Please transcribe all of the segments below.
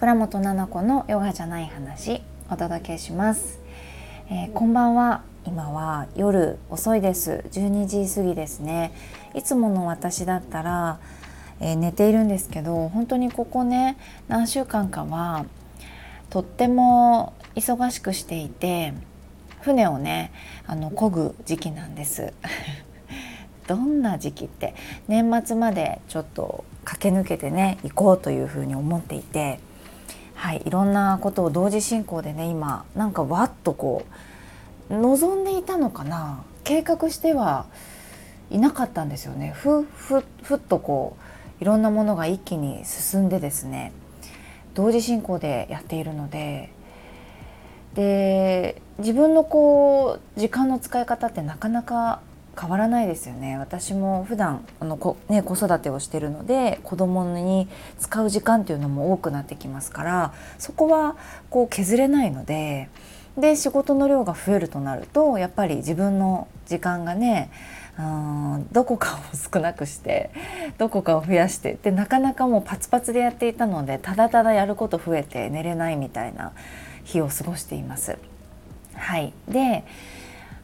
倉本々子のヨガじゃない話お届けします、えー、こんばんは。今は夜遅いです。12時過ぎですね。いつもの私だったら、えー、寝ているんですけど本当にここね何週間かはとっても忙しくしていて船をねあの漕ぐ時期なんです。どんな時期って年末までちょっと駆け抜けてね行こうというふうに思っていて、はい、いろんなことを同時進行でね今なんかわっとこう望んでいたのかな。計画してはいなかったんですよね。ふふふっとこういろんなものが一気に進んでですね同時進行でやっているのでで自分のこう時間の使い方ってなかなか変わらないですよね私も普段あのこ、ね、子育てをしてるので子供に使う時間っていうのも多くなってきますからそこはこう削れないのでで仕事の量が増えるとなるとやっぱり自分の時間がねうんどこかを少なくしてどこかを増やしてでなかなかもうパツパツでやっていたのでただただやること増えて寝れないみたいな日を過ごしています。はい、で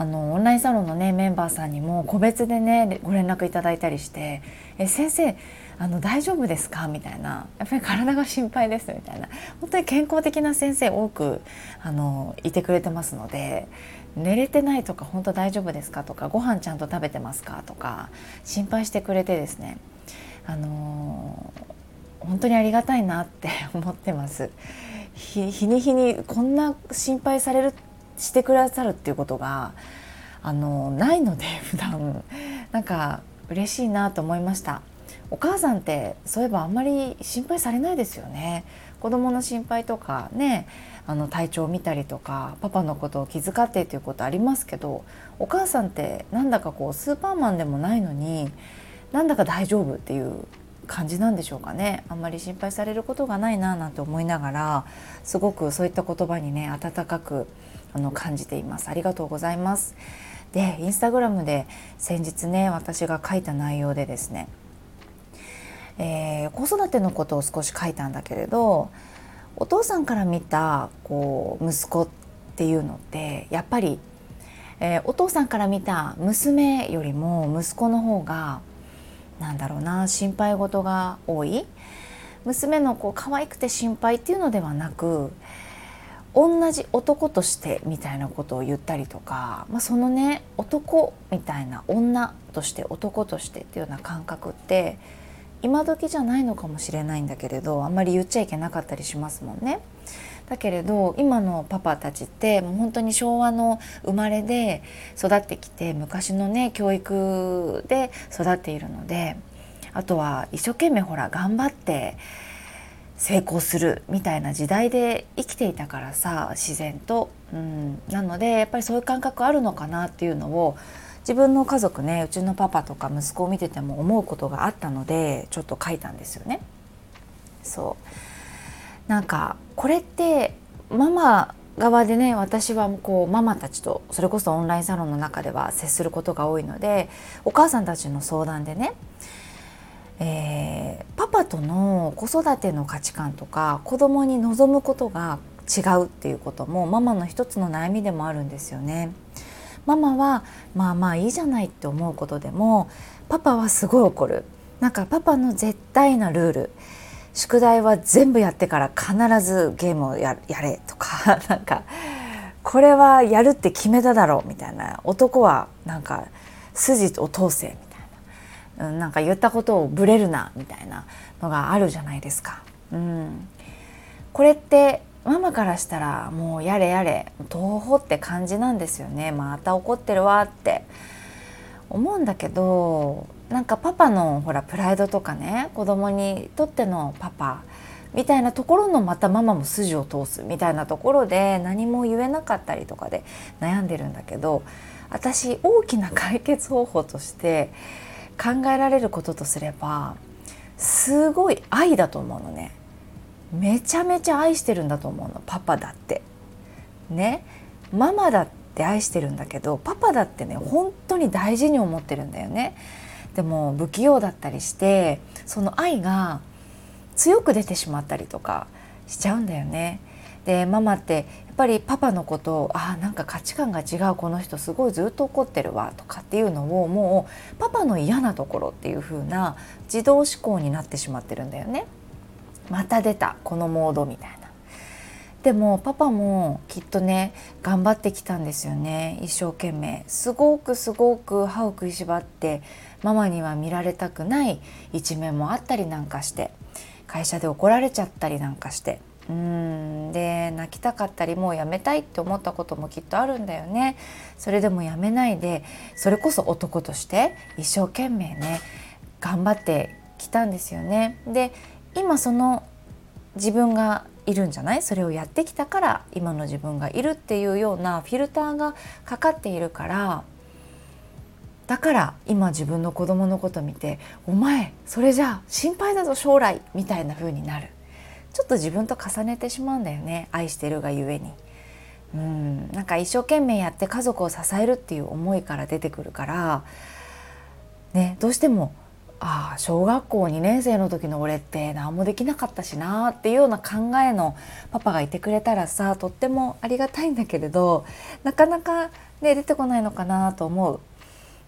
あのオンラインサロンのねメンバーさんにも個別でねご連絡いただいたりして「え先生あの大丈夫ですか?」みたいな「やっぱり体が心配です」みたいな。本当に健康的な先生多くあのいてくれてますので寝れてないとか本当大丈夫ですか？とかご飯ちゃんと食べてますか？とか心配してくれてですね。あの本当にありがたいなって思ってます。日に日にこんな心配されるしてくださるっていうことがあのないので 普段。なんか嬉しいなと思いました。お母さんってそういえばあんまり心配されないですよね。子供の心配とかねあの体調を見たりとかパパのことを気遣ってということありますけどお母さんってなんだかこうスーパーマンでもないのになんだか大丈夫っていう感じなんでしょうかね。あんまり心配されることがないななんて思いながらすごくそういった言葉にね温かくあの感じています。ありがとうございます。でインスタグラムで先日ね私が書いた内容でですね、えー、子育てのことを少し書いたんだけれどお父さんから見たこう息子っていうのってやっぱり、えー、お父さんから見た娘よりも息子の方がなんだろうな心配事が多い。娘のこう可愛くて心配っていうのではなく同じ男としてみたいなことを言ったりとか、まあ、そのね男みたいな女として男としてっていうような感覚って今時じゃないのかもしれないんだけれどあんまり言っちゃいけなかったりしますもんね。だけれど今のパパたちってもう本当に昭和の生まれで育ってきて昔のね教育で育っているのであとは一生懸命ほら頑張って成功するみたいな時代で生きていたからさ自然と、うん、なのでやっぱりそういう感覚あるのかなっていうのを自分の家族ねうちのパパとか息子を見てても思うことがあったのでちょっと書いたんですよね。そう。なんかこれってママ側でね私はこうママたちとそれこそオンラインサロンの中では接することが多いのでお母さんたちの相談でねえー、パパとの子育ての価値観とか子供に望むことが違うっていうこともママの一つの悩みでもあるんですよね。ママはまあまあいいじゃないって思うことでもパパはすごい怒るなんかパパの絶対なルール宿題は全部やってから必ずゲームをやれとか なんかこれはやるって決めただろうみたいな男はなんか筋を通せみたいな。なんか言ったことをブレるなみたいなのがあるじゃないですか。うん、これってママからしたらもうやれやれ東宝って感じなんですよね。また怒ってるわって。思うんだけどなんかパパのほらプライドとかね子供にとってのパパみたいなところのまたママも筋を通すみたいなところで何も言えなかったりとかで悩んでるんだけど私大きな解決方法として考えられることとすればすごい愛だと思うのね。めちゃめちゃ愛してるんだと思うのパパだって。ね。ママだって愛してるんだけどパパだってね本当に大事に思ってるんだよね。でも不器用だったりしてその愛が強く出てしまったりとかしちゃうんだよね。でママってやっぱりパパのことをあなんか価値観が違うこの人すごいずっと怒ってるわとかっていうのをもうパパの嫌なところっていう風な自動思考になってしまってるんだよね。また出たこのモードみたいな。でもパパもきっとね頑張ってきたんですよね一生懸命すごくすごく歯を食いしばってママには見られたくない一面もあったりなんかして会社で怒られちゃったりなんかしてうん。で泣きたかったりもうやめたいって思ったこともきっとあるんだよね。それでもやめないでそれこそ男として一生懸命ね頑張ってきたんですよね。で今その自分がいるんじゃない？それをやってきたから今の自分がいるっていうようなフィルターがかかっているからだから今自分の子供のこと見て「お前それじゃあ心配だぞ将来」みたいな風になる。ちょっと自分と重ねてしまうんだよね愛してるがゆえに。うんなんか一生懸命やって家族を支えるっていう思いから出てくるからねどうしてもああ小学校2年生の時の俺って何もできなかったしなっていうような考えのパパがいてくれたらさとってもありがたいんだけれどなかなか、ね、出てこないのかなと思う。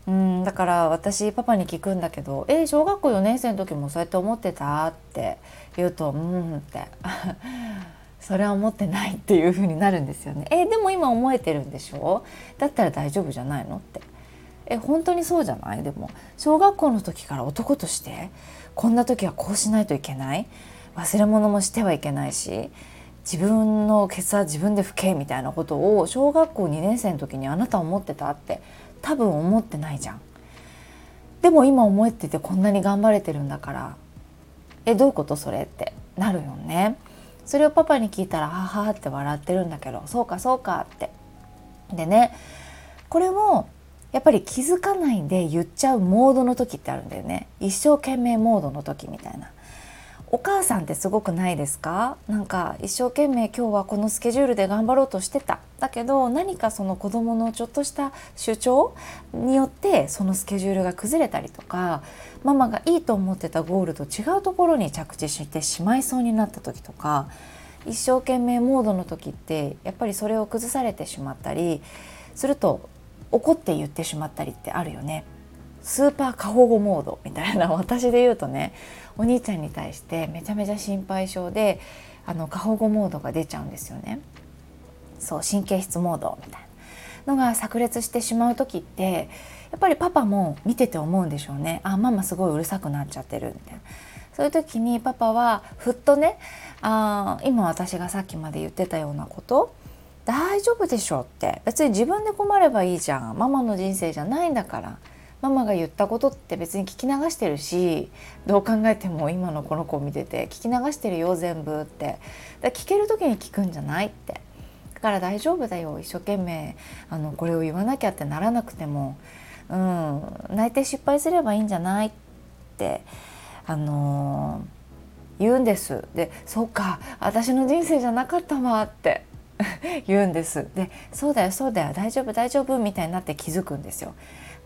うんだから私パパに聞くんだけど「え小学校4年生の時もそうやって思ってた?」って言うと「うん」って。それは思ってないっていう風になるんですよね。えでも今思えてるんでしょだったら大丈夫じゃないの？ってえ本当にそうじゃない？でも小学校の時から男としてこんな時はこうしないといけない忘れ物もしてはいけないし自分のケツは自分で拭けみたいなことを小学校2年生の時にあなた思ってたって多分思ってないじゃん。でも今思っててこんなに頑張れてるんだからえどういうことそれってなるよね。それをパパに聞いたらははって笑ってるんだけどそうかそうかって。でねこれもやっぱり気づかないで言っちゃうモードの時ってあるんだよね一生懸命モードの時みたいなお母さんってすごくないですか？なんか一生懸命今日はこのスケジュールで頑張ろうとしてた。だけど何かその子供のちょっとした主張によってそのスケジュールが崩れたりとかママがいいと思ってたゴールと違うところに着地してしまいそうになった時とか一生懸命モードの時ってやっぱりそれを崩されてしまったりすると怒って言ってしまったりってあるよね。スーパー過保護モードみたいな 私で言うとねお兄ちゃんに対してめちゃめちゃ心配性であの過保護モードが出ちゃうんですよね。そう神経質モードみたいな。のが炸裂してしまう時ってやっぱりパパも見てて思うんでしょうね。あママすごいうるさくなっちゃってるみたいな。そういう時にパパはふっとねあ今私がさっきまで言ってたようなこと大丈夫でしょうって。別に自分で困ればいいじゃん。ママの人生じゃないんだから。ママが言ったことって別に聞き流してるしどう考えても今のこの子を見てて聞き流してるよ全部って。だ聞ける時に聞くんじゃないって。だから大丈夫だよ一生懸命。あのこれを言わなきゃってならなくても、うん、泣いて失敗すればいいんじゃないって。あのー、言うんです。でそうか私の人生じゃなかったわって。言うんです。でそうだよそうだよ大丈夫大丈夫みたいになって気づくんですよ。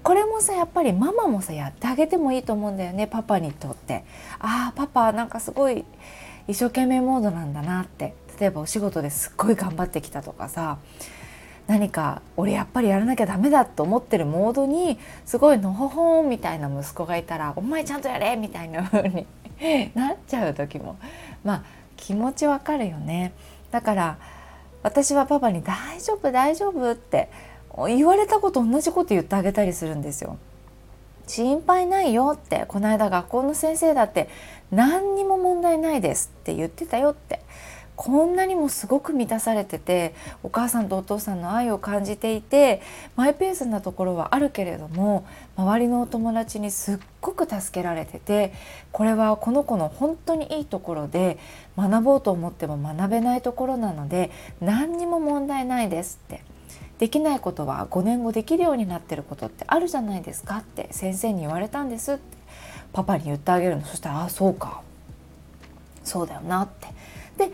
これもさやっぱりママもさやってあげてもいいと思うんだよねパパにとってああパパなんかすごい一生懸命モードなんだなって例えばお仕事ですっごい頑張ってきたとかさ何か俺やっぱりやらなきゃダメだと思ってるモードにすごいのほほんみたいな息子がいたら「お前ちゃんとやれ!」みたいな風に なっちゃう時もまあ気持ちわかるよね。だから私はパパに「大丈夫大丈夫」って言われたこと同じこと言ってあげたりするんですよ。心配ないよってこの間学校の先生だって何にも問題ないですって言ってたよってこんなにもすごく満たされててお母さんとお父さんの愛を感じていてマイペースなところはあるけれども周りのお友達にすっごく助けられててこれはこの子の本当にいいところで学ぼうと思っても学べないところなので何にも問題ないですって。できないことは5年後できるようになってることってあるじゃないですかって先生に言われたんです。ってパパに言ってあげるの。そしたら「ああそうかそうだよな」って。で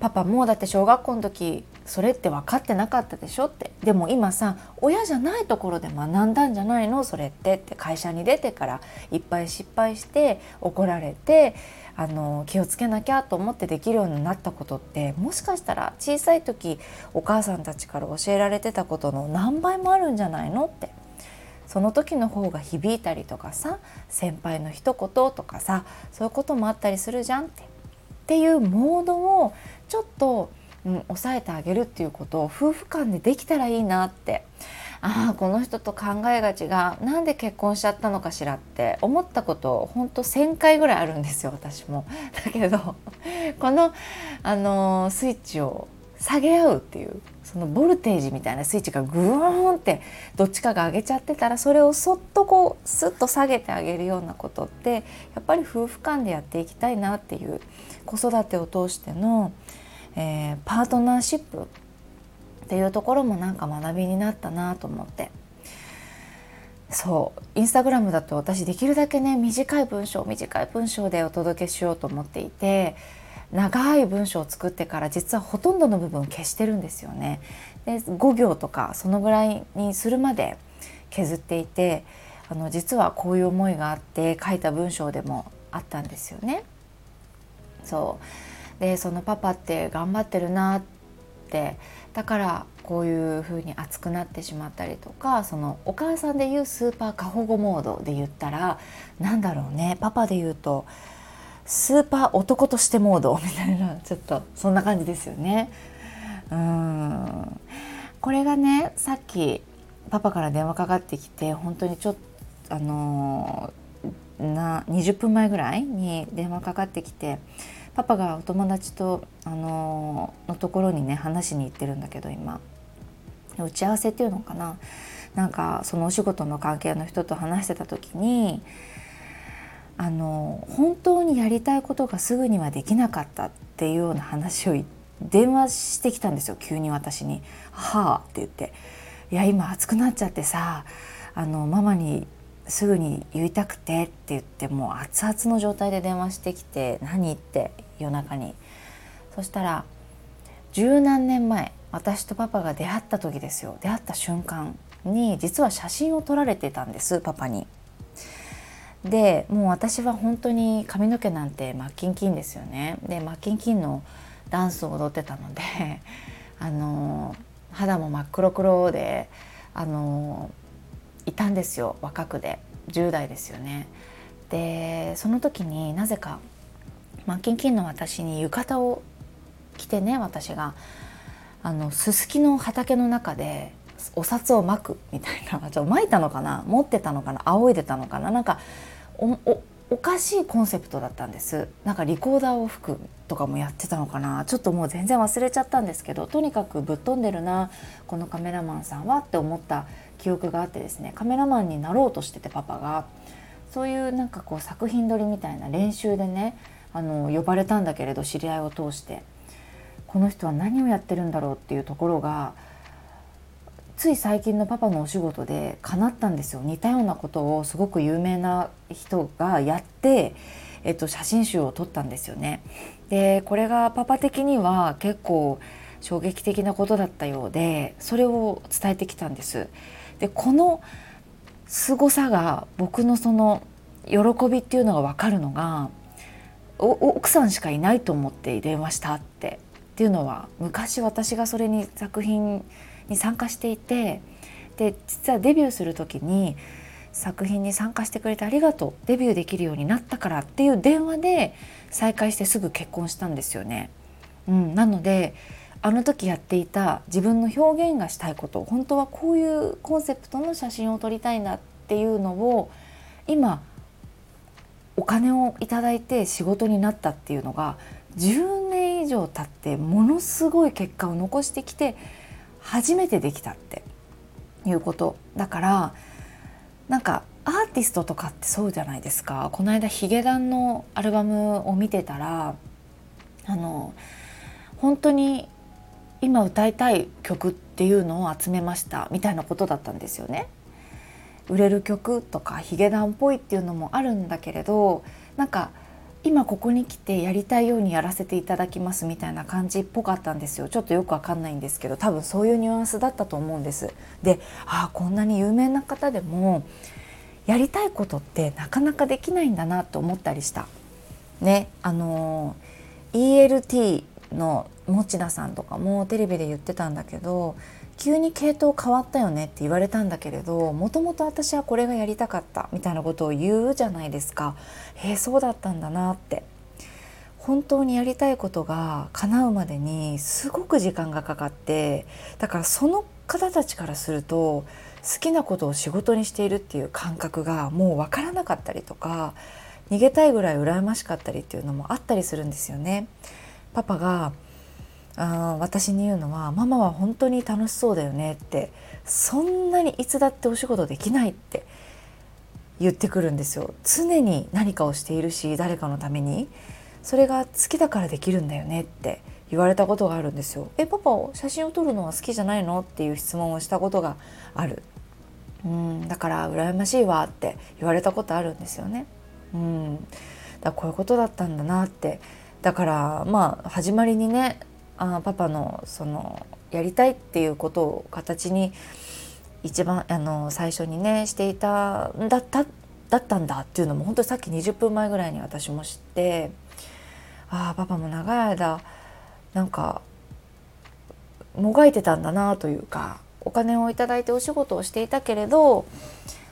パパもうだって小学校の時それって分かってなかったでしょってでも今さ親じゃないところで学んだんじゃないの？それってって。会社に出てからいっぱい失敗して怒られてあの気をつけなきゃと思ってできるようになったことってもしかしたら小さい時お母さんたちから教えられてたことの何倍もあるんじゃないのって。その時の方が響いたりとかさ先輩の一言とかさそういうこともあったりするじゃんって。っていうモードをちょっと、うん、抑えてあげるっていうことを夫婦間でできたらいいなって。ああこの人と考えが違うなんで結婚しちゃったのかしらって思ったことほんと1,000回ぐらいあるんですよ私も。だけどこの、あのスイッチを下げ合うっていうそのボルテージみたいなスイッチがグーンってどっちかが上げちゃってたらそれをそっとこうスッと下げてあげるようなことってやっぱり夫婦間でやっていきたいなっていう子育てを通しての、えー、パートナーシップっていうところもなんか学びになったなと思ってそうインスタグラムだと私できるだけね短い文章短い文章でお届けしようと思っていて長い文章を作ってから実はほとんどの部分消してるんですよね。で5行とかそのぐらいにするまで削っていてあの実はこういう思いがあって書いた文章でもあったんですよね。そうでそのパパって頑張ってるなっだからこういう風に熱くなってしまったりとかそのお母さんでいうスーパー過保護モードで言ったら何だろうねパパで言うとスーパー男としてモード みたいなちょっとそんな感じですよね。うんこれがねさっきパパから電話かかってきて本当にちょっとあのな20分前ぐらいに電話かかってきてパパがお友達とあののところにね話しに行ってるんだけど今。打ち合わせっていうのかな。なんかそのお仕事の関係の人と話してた時にあの本当にやりたいことがすぐにはできなかったっていうような話を電話してきたんですよ。急に私に「はあ」って言って「いや今暑くなっちゃってさあのママにすぐに言いたくて」って言ってもう熱々の状態で電話してきて「何?」って夜中にそしたら十何年前私とパパが出会った時ですよ出会った瞬間に実は写真を撮られてたんですパパに。でもう私は本当に髪の毛なんてマッキンキンですよねでマッキンキンのダンスを踊ってたのであの肌も真っ黒黒であのいたんですよ若くで10代ですよね。でその時になぜかマッキンキンの私に浴衣を着てね私が。あのすすきの畑の中でお札をまくみたいな。ちょっとまいたのかな？持ってたのかな？仰いでたのかな？なんかおおかしいコンセプトだったんです。なんかリコーダーを吹くとかもやってたのかな？ちょっともう全然忘れちゃったんですけどとにかくぶっ飛んでるなこのカメラマンさんはって思った記憶があってですねカメラマンになろうとしててパパがそういうなんかこう作品撮りみたいな練習でねあの呼ばれたんだけれど知り合いを通してこの人は何をやってるんだろうっていうところがつい最近のパパのお仕事で叶ったんですよ似たようなことをすごく有名な人がやって、えっと、写真集を撮ったんですよね。でこれがパパ的には結構衝撃的なことだったようでそれを伝えてきたんです。でこの凄さが僕のその喜びっていうのが分かるのが奥さんしかいないと思って電話したってっていうのは昔私がそれに作品に参加していてで実はデビューする時に作品に参加してくれてありがとうデビューできるようになったからっていう電話で再会してすぐ結婚したんですよね。うん、なのであの時やっていた自分の表現がしたいこと本当はこういうコンセプトの写真を撮りたいなっていうのを今お金をいただいて仕事になったっていうのが10年以上経ってものすごい結果を残してきて初めてできたっていうこと。だからなんかアーティストとかってそうじゃないですか。この間ヒゲダンのアルバムを見てたらあの本当に今歌いたい曲っていうのを集めましたみたいなことだったんですよね。売れる曲とかヒゲダンっぽいっていうのもあるんだけれどなんか今ここに来てやりたいようにやらせていただきますみたいな感じっぽかったんですよ。ちょっとよくわかんないんですけど多分そういうニュアンスだったと思うんです。でああこんなに有名な方でもやりたいことってなかなかできないんだなと思ったりした。ねあの ELT の持田さんとかもテレビで言ってたんだけど急に系統変わったよねって言われたんだけれどもともと私はこれがやりたかったみたいなことを言うじゃないですかへえそうだったんだなって本当にやりたいことが叶うまでにすごく時間がかかってだからその方たちからすると好きなことを仕事にしているっていう感覚がもう分からなかったりとか逃げたいぐらい羨ましかったりっていうのもあったりするんですよね。パパがあ私に言うのは「ママは本当に楽しそうだよね」ってそんなにいつだってお仕事できないって言ってくるんですよ常に何かをしているし誰かのためにそれが好きだからできるんだよねって言われたことがあるんですよえパパ写真を撮るのは好きじゃないの？っていう質問をしたことがある。うん。だから羨ましいわって言われたことあるんですよね。うん。だこういうことだったんだなってだからまあ始まりにねあパパのそのやりたいっていうことを形に一番あの最初にねしていただっただったんだっていうのも本当にさっき20分前ぐらいに私も知ってああパパも長い間なんかもがいてたんだなというかお金を頂いてお仕事をしていたけれど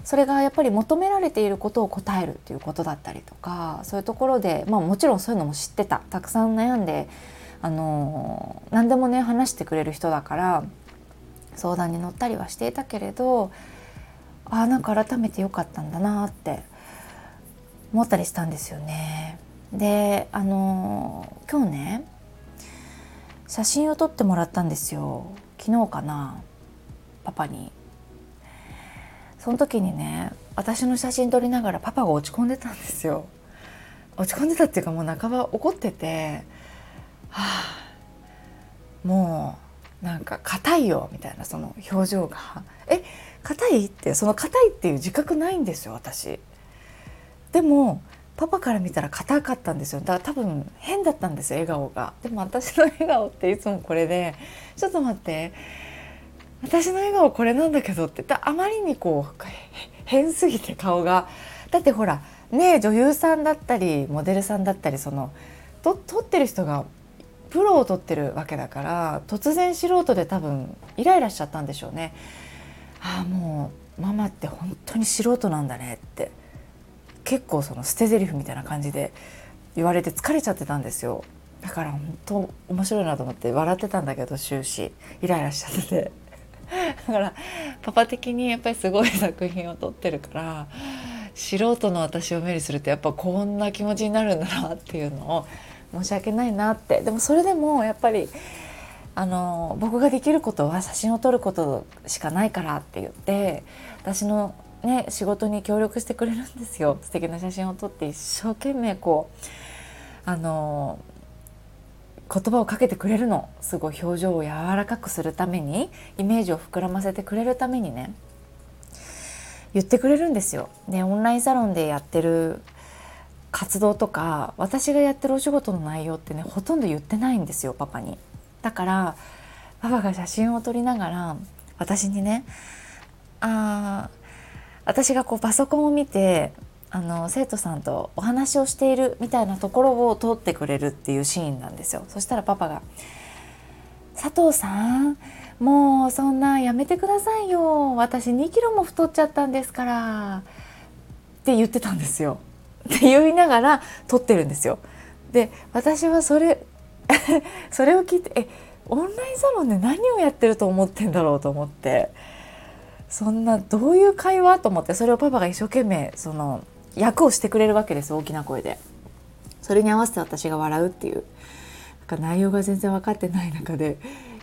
それがやっぱり求められていることを答えるっていうことだったりとかそういうところで、まあ、もちろんそういうのも知ってたたくさん悩んであの何でもね話してくれる人だから相談に乗ったりはしていたけれどあなんか改めてよかったんだなって思ったりしたんですよね。であの今日ね写真を撮ってもらったんですよ昨日かなパパに。その時にね私の写真撮りながらパパが落ち込んでたんですよ。落ち込んでたっていうかもう半ば怒っててはあもうなんか硬いよみたいなその表情が。え硬いってその硬いっていう自覚ないんですよ私。でもパパから見たら硬かったんですよ。だから多分変だったんですよ笑顔が。でも私の笑顔っていつもこれで。ちょっと待って。私の笑顔これなんだけどってあまりにこう変すぎて顔が。だってほらね女優さんだったりモデルさんだったりそのと撮ってる人がプロを取ってるわけだから突然素人で多分イライラしちゃったんでしょうね。ああもうママって本当に素人なんだねって。結構その捨て台詞みたいな感じで言われて疲れちゃってたんですよ。だから本当面白いなと思って笑ってたんだけど終始。イライラしちゃってて。だからパパ的にやっぱりすごい作品を撮ってるから素人の私を目にするとやっぱこんな気持ちになるんだなっていうのを申し訳ないなって。でもそれでもやっぱりあの僕ができることは写真を撮ることしかないからって言って私のね仕事に協力してくれるんですよ。素敵な写真を撮って一生懸命こうあの言葉をかけてくれるのすごい表情を柔らかくするためにイメージを膨らませてくれるためにね言ってくれるんですよ。でオンラインサロンでやってる活動とか私がやってるお仕事の内容ってねほとんど言ってないんですよパパに。だからパパが写真を撮りながら私にねあ私がこうパソコンを見てあの生徒さんとお話をしているみたいなところを撮ってくれるっていうシーンなんですよ。そしたらパパが「佐藤さんもうそんなやめてくださいよ私2キロも太っちゃったんですから」って言ってたんですよ。って言いながら撮ってるんですよ。で私はそれ それを聞いてえオンラインサロンで何をやってると思ってんだろうと思ってそんなどういう会話？と思ってそれをパパが一生懸命その役をしてくれるわけです大きな声で。それに合わせて私が笑うっていうなんか内容が全然分かってない中で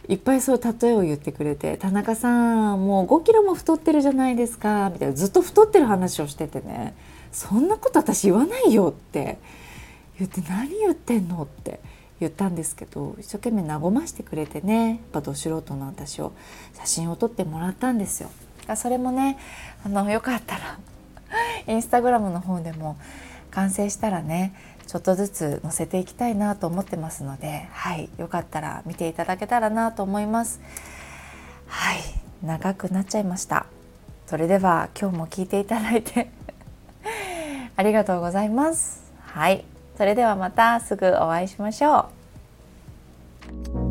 いっぱいそう例えを言ってくれて「田中さんもう5キロも太ってるじゃないですか」みたいなずっと太ってる話をしててねそんなこと私言わないよって言って何言ってんのって言ったんですけど一生懸命和ましてくれてねやっぱど素人の私を写真を撮ってもらったんですよ。それもねあのよかったらインスタグラムの方でも完成したらねちょっとずつ載せていきたいなと思ってますのではいよかったら見ていただけたらなと思います。はい長くなっちゃいました。それでは今日も聞いていただいて ありがとうございます。はいそれではまたすぐお会いしましょう。